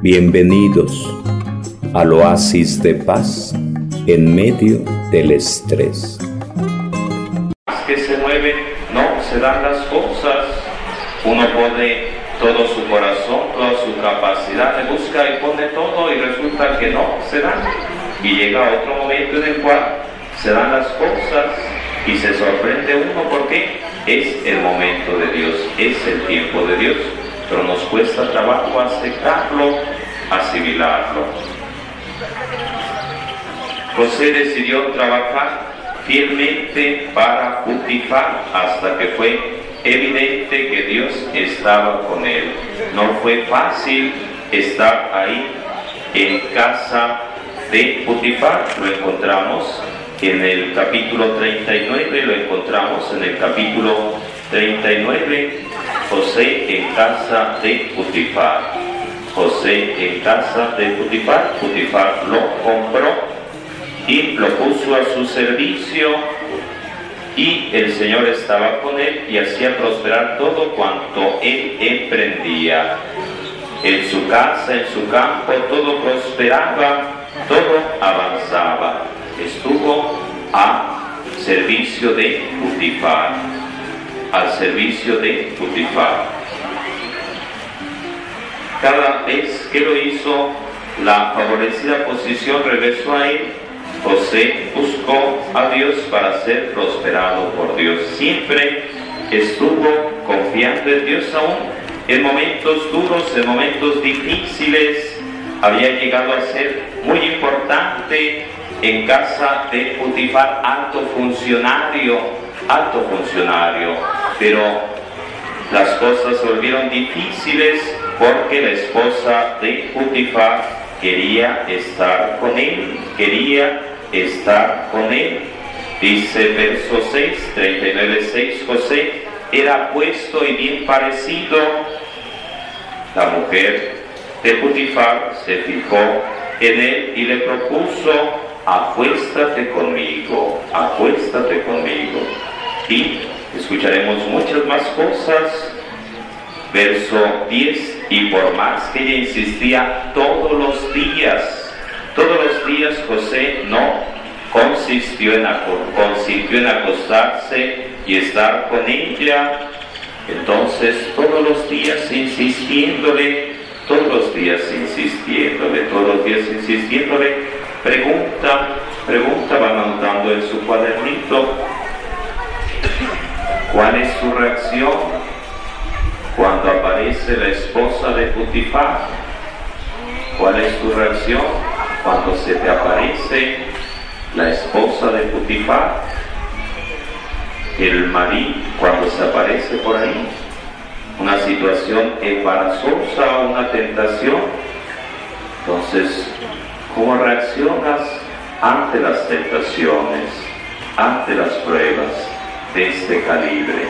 Bienvenidos al oasis de paz en medio del estrés. Que se mueve, no se dan las cosas. Uno pone todo su corazón, toda su capacidad, le busca y pone todo y resulta que no se dan. Y llega otro momento en el cual se dan las cosas y se sorprende uno porque es el momento de Dios, es el tiempo de Dios, pero nos cuesta trabajo aceptarlo, asimilarlo. José decidió trabajar fielmente para Putifar hasta que fue evidente que Dios estaba con él. No fue fácil estar ahí en casa de Putifar, lo encontramos en el capítulo 39, lo encontramos en el capítulo 39, José en casa de Putifar. José en casa de Putifar, Putifar lo compró y lo puso a su servicio y el Señor estaba con él y hacía prosperar todo cuanto él emprendía. En su casa, en su campo, todo prosperaba, todo avanzaba estuvo a servicio de Putifar, al servicio de Putifar. Cada vez que lo hizo, la favorecida posición regresó a él. José buscó a Dios para ser prosperado por Dios. Siempre estuvo confiando en Dios aún en momentos duros, en momentos difíciles. Había llegado a ser muy importante en casa de Putifar, alto funcionario, alto funcionario, pero las cosas se volvieron difíciles porque la esposa de Putifar quería estar con él, quería estar con él. Dice verso 6, 39, 6, José era puesto y bien parecido. La mujer de Putifar se fijó en él y le propuso acuéstate conmigo, acuéstate conmigo. Y escucharemos muchas más cosas. Verso 10, y por más que ella insistía todos los días, todos los días José no consistió en, acostarse y estar con ella. Entonces todos los días insistiéndole, todos los días insistiéndole, todos los días insistiéndole, Pregunta, pregunta, va anotando en su cuadernito. ¿Cuál es su reacción cuando aparece la esposa de Putifar? ¿Cuál es tu reacción cuando se te aparece la esposa de Putifar? El marido cuando se aparece por ahí. Una situación embarazosa, una tentación. Entonces, ¿Cómo reaccionas ante las tentaciones, ante las pruebas de este calibre?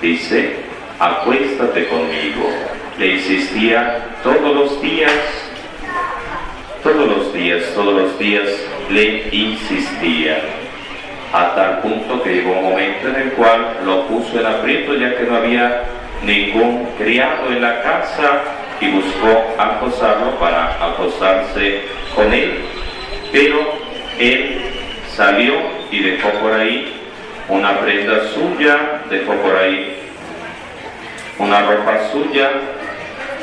Dice, acuéstate conmigo. Le insistía todos los días, todos los días, todos los días le insistía. A tal punto que llegó un momento en el cual lo puso en aprieto ya que no había ningún criado en la casa y buscó acosarlo para acosarse con él, pero él salió y dejó por ahí una prenda suya, dejó por ahí una ropa suya,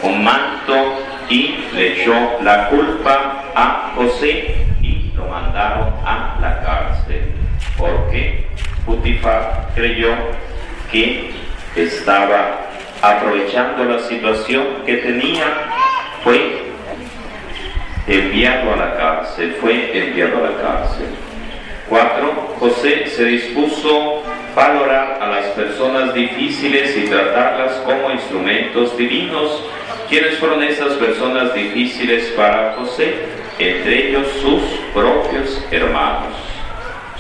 un manto y le echó la culpa a José y lo mandaron a la cárcel, porque Putifar creyó que estaba aprovechando la situación que tenía, fue enviado a la cárcel, fue enviado a la cárcel. Cuatro, José se dispuso a valorar a las personas difíciles y tratarlas como instrumentos divinos. ¿Quiénes fueron esas personas difíciles para José? Entre ellos sus propios hermanos,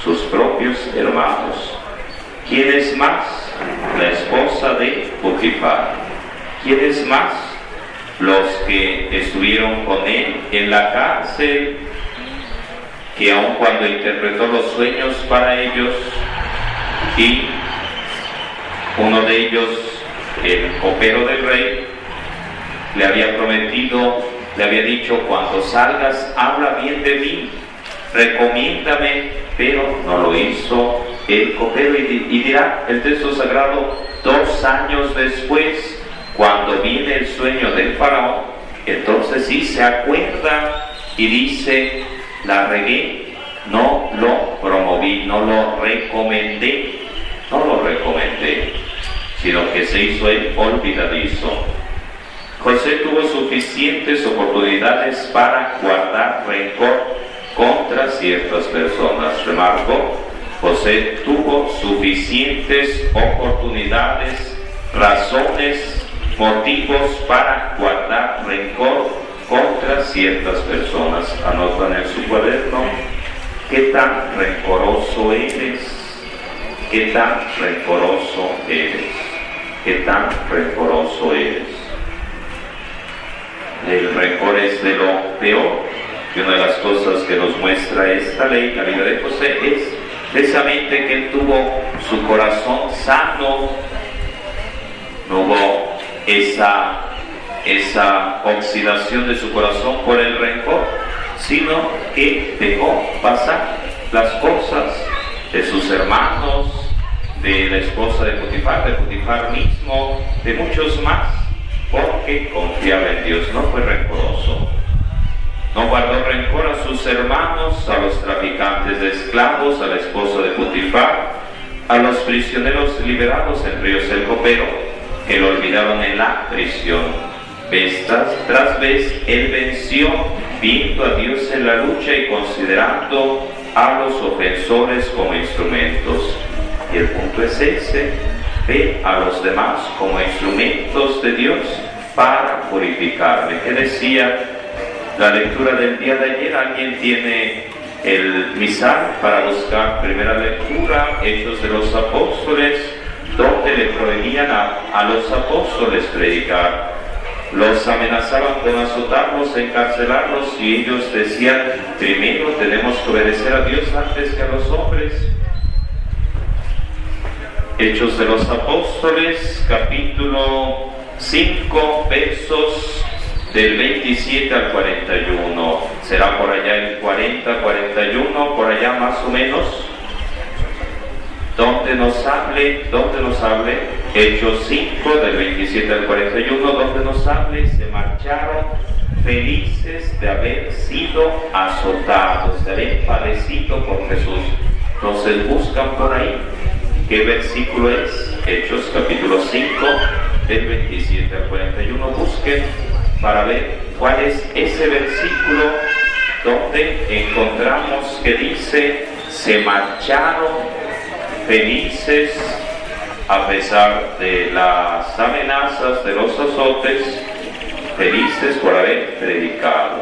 sus propios hermanos. ¿Quiénes más? la esposa de Potifar. ¿Quiénes más? Los que estuvieron con él en la cárcel, que aun cuando interpretó los sueños para ellos y uno de ellos, el copero del rey, le había prometido le había dicho, cuando salgas, habla bien de mí, recomiéndame, pero no lo hizo el copero y, dirá el texto sagrado, dos años después, cuando viene el sueño del faraón, entonces sí se acuerda y dice, la regué, no lo promoví, no lo recomendé, no lo recomendé, sino que se hizo el olvidadizo. José tuvo suficientes oportunidades para guardar rencor contra ciertas personas. Remarco, José tuvo suficientes oportunidades, razones, motivos para guardar rencor contra ciertas personas. Anotan en su cuaderno qué tan rencoroso eres, qué tan rencoroso eres, qué tan rencoroso eres el rencor es de lo peor. Y una de las cosas que nos muestra esta ley, la vida de José, es precisamente que él tuvo su corazón sano, no hubo esa, esa oxidación de su corazón por el rencor, sino que dejó pasar las cosas de sus hermanos, de la esposa de Potifar, de Potifar mismo, de muchos más porque confiaba en Dios, no fue rencoroso. No guardó rencor a sus hermanos, a los traficantes de esclavos, a la esposa de Putifar, a los prisioneros liberados en ríos el copero, que lo olvidaron en la prisión. Vez tras vez, él venció, viendo a Dios en la lucha y considerando a los ofensores como instrumentos. Y el punto es ese, ve a los demás como instrumentos de Dios para purificarme. ¿Qué decía la lectura del día de ayer? ¿Alguien tiene el misal para buscar primera lectura, Hechos de los Apóstoles, donde le prohibían a, a los apóstoles predicar? Los amenazaban con azotarlos, encarcelarlos y ellos decían, primero tenemos que obedecer a Dios antes que a los hombres. Hechos de los Apóstoles, capítulo 5, versos del 27 al 41. Será por allá el 40, 41, por allá más o menos. Donde nos hable, donde nos hable, Hechos 5, del 27 al 41, donde nos hable, se marcharon felices de haber sido azotados, de haber padecido por Jesús. Entonces buscan por ahí ¿Qué versículo es? Hechos capítulo 5, del 27 al 41. Busquen para ver cuál es ese versículo donde encontramos que dice, se marcharon felices a pesar de las amenazas, de los azotes, felices por haber predicado,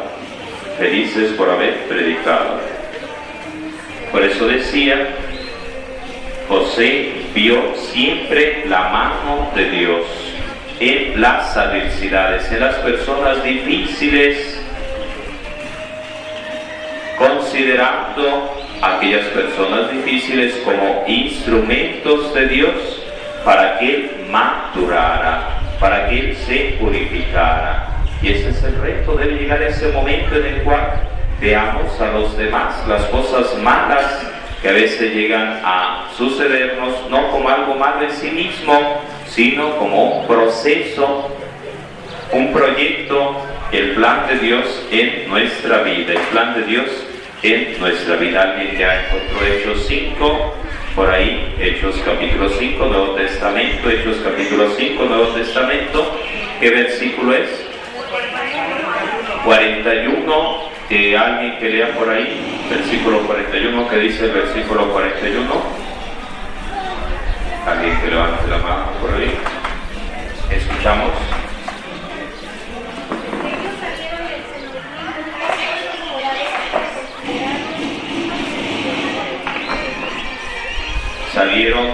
felices por haber predicado. Por eso decía José vio siempre la mano de Dios en las adversidades, en las personas difíciles, considerando aquellas personas difíciles como instrumentos de Dios para que Él madurara, para que Él se purificara. Y ese es el reto, debe llegar a ese momento en el cual veamos a los demás las cosas malas que a veces llegan a sucedernos no como algo malo en sí mismo, sino como un proceso, un proyecto, el plan de Dios en nuestra vida, el plan de Dios en nuestra vida. Alguien ya encontró Hechos 5, por ahí, Hechos capítulo 5, Nuevo Testamento, Hechos capítulo 5, Nuevo Testamento, ¿qué versículo es? 41 que alguien que lea por ahí, versículo 41, que dice el versículo 41. Alguien que levante la mano por ahí. Escuchamos. Salieron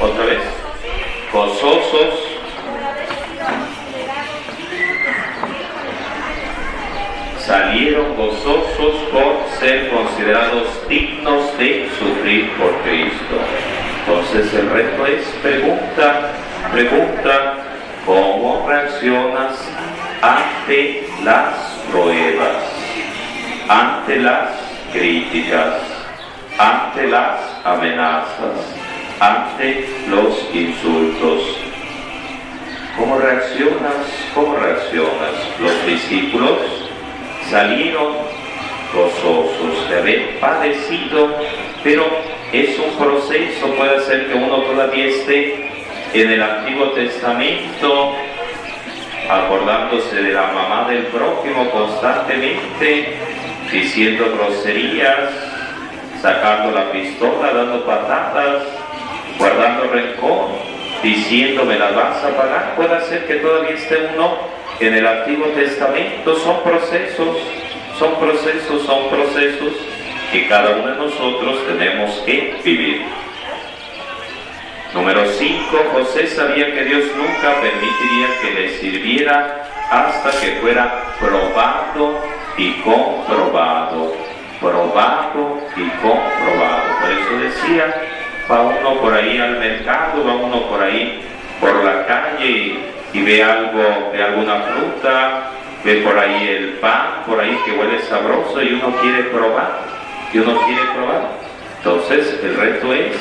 otra vez gozosos salieron gozosos por ser considerados dignos de sufrir por Cristo. Entonces el reto es pregunta, pregunta, ¿cómo reaccionas ante las pruebas, ante las críticas, ante las amenazas, ante los insultos. ¿Cómo reaccionas? ¿Cómo reaccionas? Los discípulos salieron gozosos de haber padecido, pero es un proceso, puede ser que uno todavía esté en el Antiguo Testamento acordándose de la mamá del prójimo constantemente, diciendo groserías, sacando la pistola, dando patadas, guardando rencor, diciéndome las vas a pagar. Puede ser que todavía esté uno en el Antiguo Testamento. Son procesos, son procesos, son procesos que cada uno de nosotros tenemos que vivir. Número 5. José sabía que Dios nunca permitiría que le sirviera hasta que fuera probado y comprobado. Probado y comprobado. Por eso decía, va uno por ahí al mercado, va uno por ahí por la calle y, ve algo, ve alguna fruta, ve por ahí el pan, por ahí que huele sabroso y uno quiere probar, y uno quiere probar. Entonces el reto es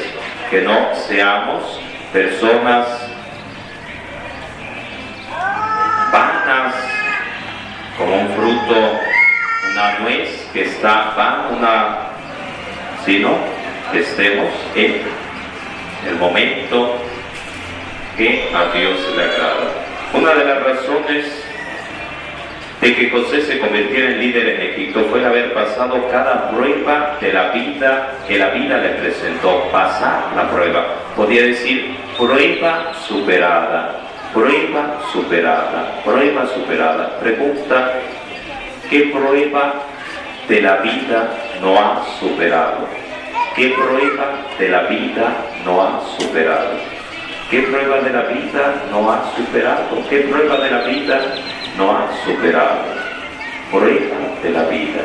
que no seamos personas vanas como un fruto, una nuez que está van, una, sino estemos en el momento que a Dios le agrada. Una de las razones de que José se convirtiera en líder en Egipto fue haber pasado cada prueba de la vida que la vida le presentó, pasar la prueba. Podía decir prueba superada, prueba superada, prueba superada. Pregunta, ¿qué prueba de la vida no ha superado? ¿Qué prueba de la vida no ha superado? ¿Qué prueba de la vida no ha superado? ¿Qué prueba de la vida no ha superado? Prueba de la vida.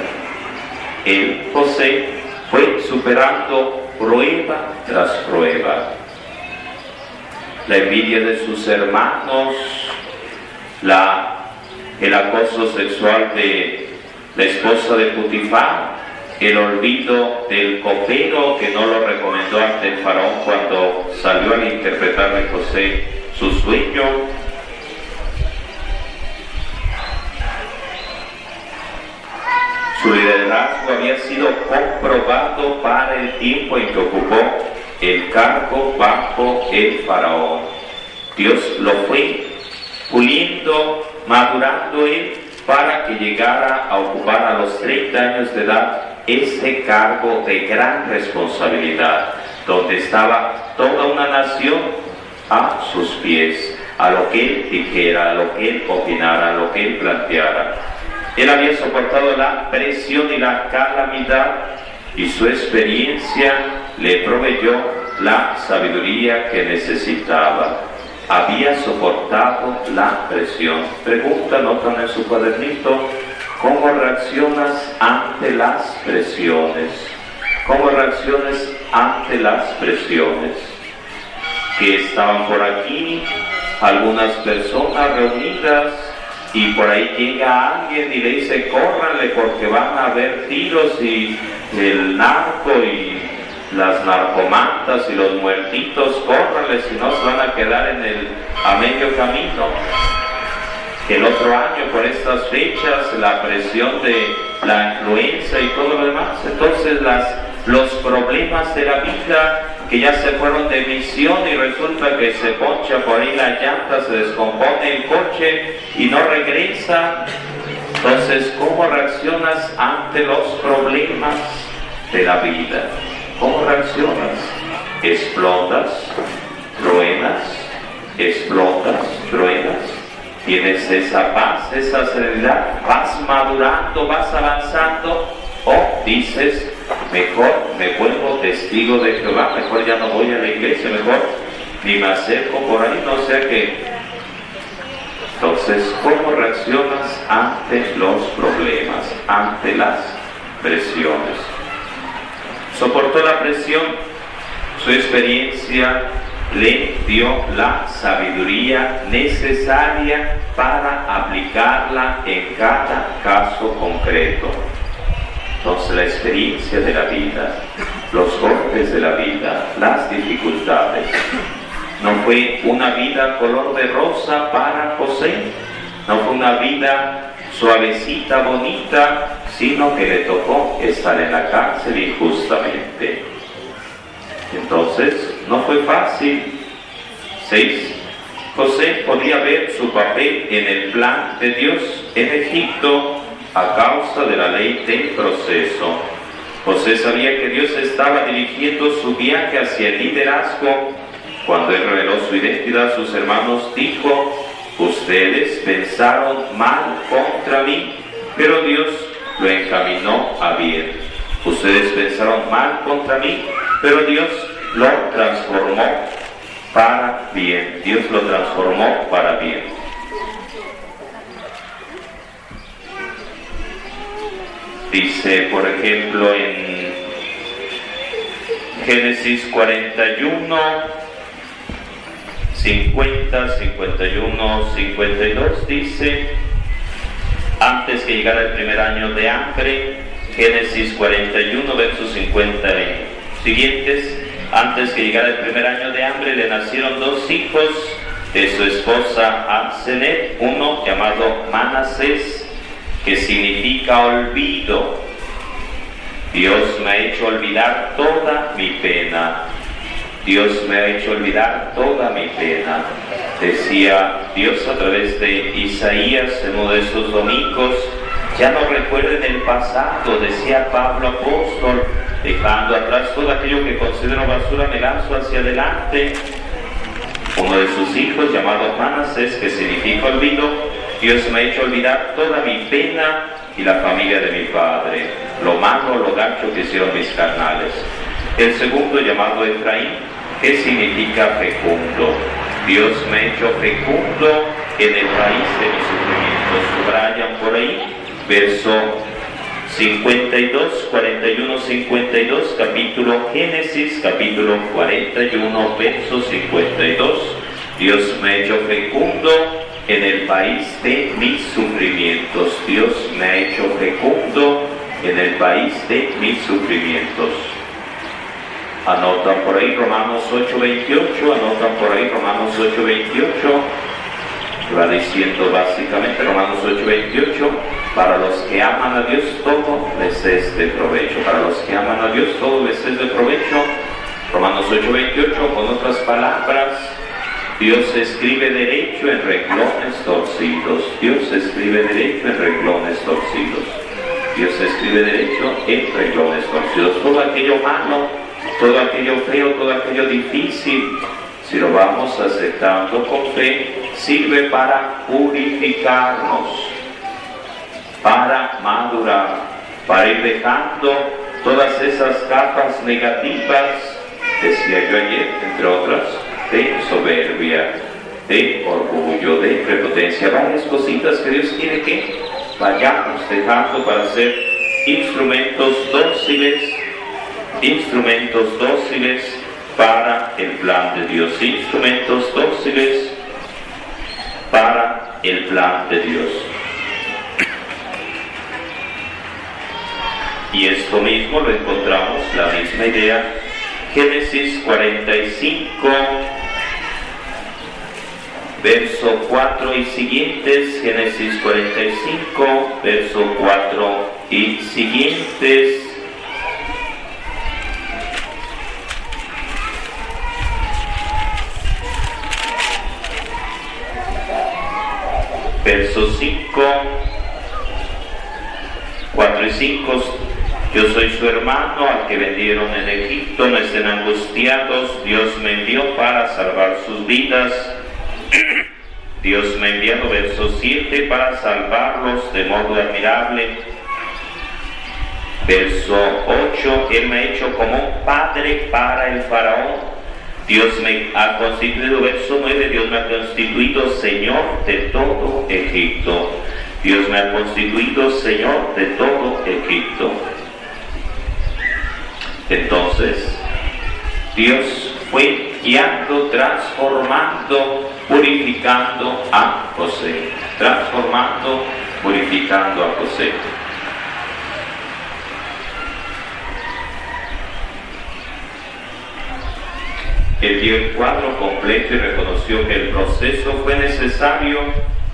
El José fue superando prueba tras prueba. La envidia de sus hermanos, la, el acoso sexual de la esposa de Putifar, el olvido del copero que no lo recomendó ante el faraón cuando salió a interpretarle José su sueño. Su liderazgo había sido comprobado para el tiempo en que ocupó el cargo bajo el faraón. Dios lo fue puliendo, madurando él para que llegara a ocupar a los 30 años de edad ese cargo de gran responsabilidad, donde estaba toda una nación a sus pies, a lo que él dijera, a lo que él opinara, a lo que él planteara. Él había soportado la presión y la calamidad y su experiencia le proveyó la sabiduría que necesitaba. Había soportado la presión. Pregunta, notan en su cuadernito, ¿Cómo reaccionas ante las presiones? ¿Cómo reaccionas ante las presiones? Que estaban por aquí algunas personas reunidas y por ahí llega alguien y le dice, córranle porque van a haber tiros y el narco y las narcomantas y los muertitos, córranle si no se van a quedar en el, a medio camino el otro año por estas fechas, la presión de la influenza y todo lo demás. Entonces las, los problemas de la vida que ya se fueron de misión y resulta que se poncha por ahí la llanta, se descompone el coche y no regresa. Entonces, ¿cómo reaccionas ante los problemas de la vida? ¿Cómo reaccionas? ¿Explotas? ¿Truenas? ¿Explotas? ¿Truenas? Tienes esa paz, esa serenidad, vas madurando, vas avanzando, o dices, mejor me vuelvo testigo de Jehová, mejor ya no voy a la iglesia, mejor ni me acerco por ahí, no sé qué. Entonces, ¿cómo reaccionas ante los problemas, ante las presiones? Soportó la presión, su experiencia le dio la sabiduría necesaria para aplicarla en cada caso concreto. Entonces la experiencia de la vida, los golpes de la vida, las dificultades, no fue una vida color de rosa para José, no fue una vida suavecita, bonita, sino que le tocó estar en la cárcel injustamente. Entonces, no fue fácil. Seis, José podía ver su papel en el plan de Dios en Egipto a causa de la ley del proceso. José sabía que Dios estaba dirigiendo su viaje hacia el liderazgo. Cuando él reveló su identidad a sus hermanos, dijo, ustedes pensaron mal contra mí, pero Dios lo encaminó a bien. Ustedes pensaron mal contra mí, pero Dios lo transformó para bien. Dios lo transformó para bien. Dice, por ejemplo, en Génesis 41, 50, 51, 52, dice, antes que llegara el primer año de hambre, Génesis 41, versos 50 y siguientes, antes que llegara el primer año de hambre, le nacieron dos hijos de su esposa Ansenet, uno llamado Manasés, que significa olvido. Dios me ha hecho olvidar toda mi pena. Dios me ha hecho olvidar toda mi pena. Decía Dios a través de Isaías en uno de esos domingos, ya no recuerden el pasado, decía Pablo apóstol, dejando atrás todo aquello que considero basura, me lanzo hacia adelante. Uno de sus hijos, llamado Manasés, que significa olvido, Dios me ha hecho olvidar toda mi pena y la familia de mi padre, lo malo, lo gacho que hicieron mis carnales. El segundo, llamado Efraín, que significa fecundo. Dios me ha hecho fecundo en el país de mis sufrimientos. Subrayan por ahí, verso 52, 41, 52, capítulo Génesis, capítulo 41, verso 52. Dios me ha hecho fecundo en el país de mis sufrimientos. Dios me ha hecho fecundo en el país de mis sufrimientos. Anotan por ahí Romanos 8:28, anotan por ahí Romanos 8:28. Va diciendo básicamente Romanos 8:28, para los que aman a Dios todo les es de provecho. Para los que aman a Dios todo les es de provecho. Romanos 8:28, con otras palabras, Dios escribe derecho en renglones torcidos. Dios escribe derecho en renglones torcidos. Dios escribe derecho en renglones torcidos. Todo aquello malo, todo aquello feo, todo aquello difícil, si lo vamos aceptando con fe, sirve para purificarnos, para madurar, para ir dejando todas esas capas negativas, decía yo ayer, entre otras, de soberbia, de orgullo, de prepotencia, varias cositas que Dios quiere que vayamos dejando para ser instrumentos dóciles, instrumentos dóciles para el plan de Dios, instrumentos dóciles para el plan de Dios. Y esto mismo lo encontramos, la misma idea, Génesis 45, verso 4 y siguientes, Génesis 45, verso 4 y siguientes. Verso 5, 4 y 5, yo soy su hermano al que vendieron en Egipto, no estén angustiados, Dios me envió para salvar sus vidas. Dios me ha enviado, verso 7, para salvarlos de modo admirable. Verso 8, Él me ha hecho como un padre para el faraón. Dios me ha constituido, verso 9, Dios me ha constituido Señor de todo Egipto. Dios me ha constituido Señor de todo Egipto. Entonces, Dios fue guiando, transformando, purificando a José. Transformando, purificando a José. Él dio el cuadro completo y reconoció que el proceso fue necesario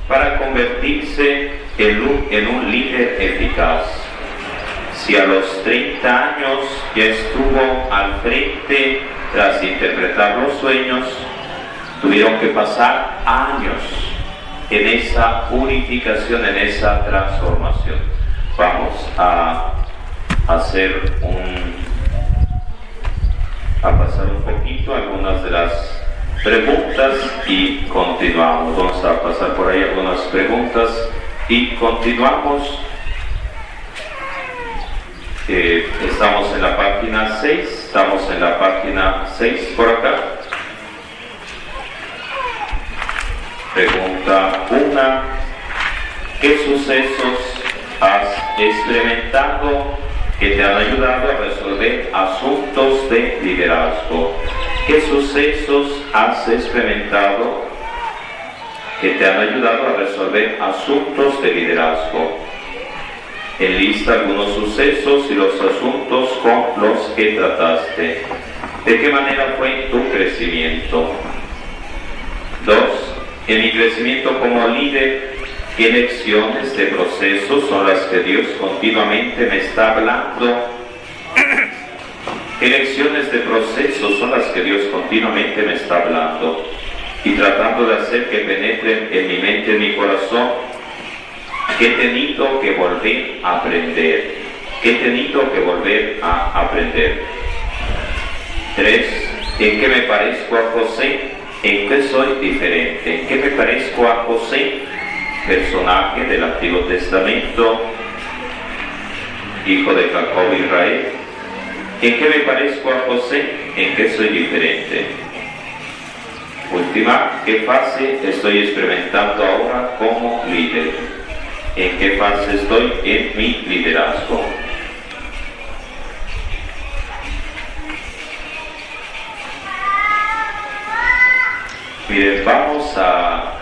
para convertirse en un, en un líder eficaz. Si a los 30 años ya estuvo al frente tras interpretar los sueños, tuvieron que pasar años en esa purificación, en esa transformación. Vamos a hacer un a pasar un poquito algunas de las preguntas y continuamos. Vamos a pasar por ahí algunas preguntas y continuamos. Estamos en la página 6, estamos en la página 6 por acá. Pregunta 1. ¿Qué sucesos has experimentado que te han ayudado a resolver asuntos de liderazgo. ¿Qué sucesos has experimentado que te han ayudado a resolver asuntos de liderazgo? Enlista algunos sucesos y los asuntos con los que trataste. ¿De qué manera fue tu crecimiento? Dos, en mi crecimiento como líder ¿Qué lecciones de proceso son las que Dios continuamente me está hablando? ¿Qué lecciones de proceso son las que Dios continuamente me está hablando? Y tratando de hacer que penetren en mi mente, en mi corazón, ¿qué he tenido que volver a aprender? ¿Qué he tenido que volver a aprender? Tres, ¿en qué me parezco a José? ¿En qué soy diferente? ¿En qué me parezco a José? personaje del Antiguo Testamento, hijo de Jacob Israel. ¿En qué me parezco a José? ¿En qué soy diferente? Última, ¿qué fase estoy experimentando ahora como líder? ¿En qué fase estoy en mi liderazgo? Miren, vamos a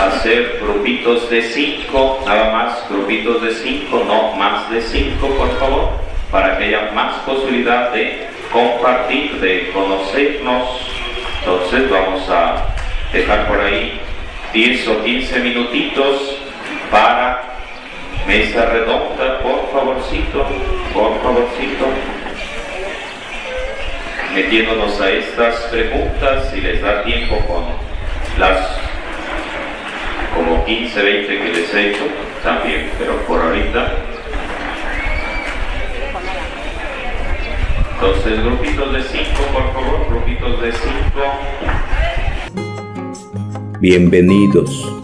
hacer grupitos de cinco, nada más grupitos de cinco, no más de cinco, por favor, para que haya más posibilidad de compartir, de conocernos. Entonces vamos a dejar por ahí 10 o 15 minutitos para mesa redonda, por favorcito, por favorcito. Metiéndonos a estas preguntas, si les da tiempo con las como 15, 20 que les he hecho también, pero por ahorita. Entonces, grupitos de 5, por favor, grupitos de 5. Bienvenidos